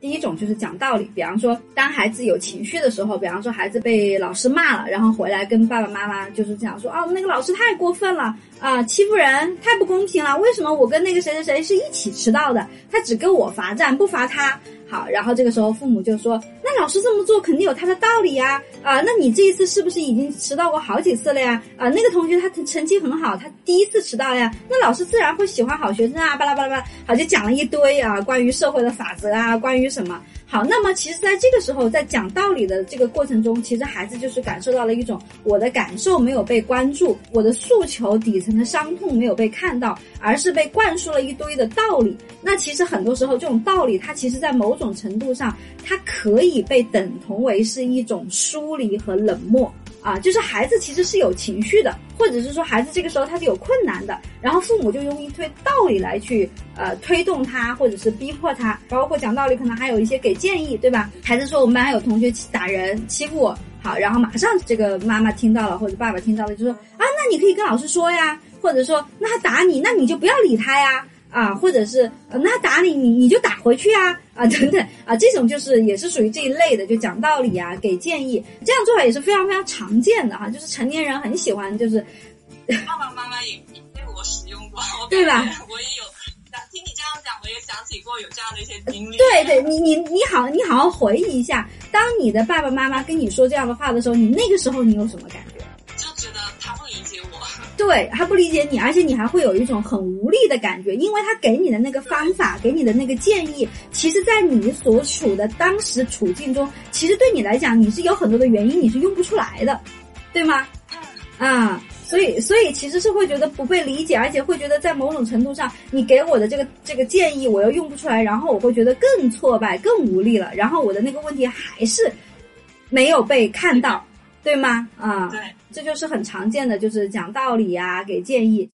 第一种就是讲道理，比方说当孩子有情绪的时候，比方说孩子被老师骂了，然后回来跟爸爸妈妈就是讲说哦，那个老师太过分了啊，欺负人太不公平了，为什么我跟那个谁谁谁是一起迟到的，他只跟我罚站不罚他？好，然后这个时候父母就说，那老师这么做肯定有他的道理呀，啊，那你这一次是不是已经迟到过好几次了呀？啊，那个同学他成绩很好，他第一次迟到呀，那老师自然会喜欢好学生啊，巴拉巴拉巴拉，好就讲了一堆啊，关于社会的法则啊，关于什么。好，那么其实在这个时候，在讲道理的这个过程中，其实孩子就是感受到了一种我的感受没有被关注，我的诉求底层的伤痛没有被看到，而是被灌输了一堆的道理。那其实很多时候，这种道理它其实在某某种程度上，它可以被等同为是一种疏离和冷漠。啊，就是孩子其实是有情绪的，或者是说孩子这个时候他是有困难的，然后父母就用一堆道理来去呃推动他，或者是逼迫他，包括讲道理，可能还有一些给建议，对吧？孩子说我们班有同学打人欺负我，好，然后马上这个妈妈听到了或者爸爸听到了，就说啊，那你可以跟老师说呀，或者说那他打你，那你就不要理他呀。啊，或者是那打你，你你就打回去啊啊等等啊，这种就是也是属于这一类的，就讲道理啊，给建议，这样做法也是非常非常常见的哈，就是成年人很喜欢，就是爸爸 妈妈也也被我使用过，对吧？我也有，听你这样讲，我也想起过有这样的一些经历。对对，你你你好，你好好回忆一下，当你的爸爸妈妈跟你说这样的话的时候，你那个时候你有什么感觉？对，他不理解你，而且你还会有一种很无力的感觉，因为他给你的那个方法，给你的那个建议，其实，在你所处的当时处境中，其实对你来讲，你是有很多的原因，你是用不出来的，对吗？啊，所以，所以其实是会觉得不被理解，而且会觉得在某种程度上，你给我的这个这个建议，我又用不出来，然后我会觉得更挫败、更无力了，然后我的那个问题还是没有被看到。对吗？啊，对，这就是很常见的，就是讲道理呀，给建议。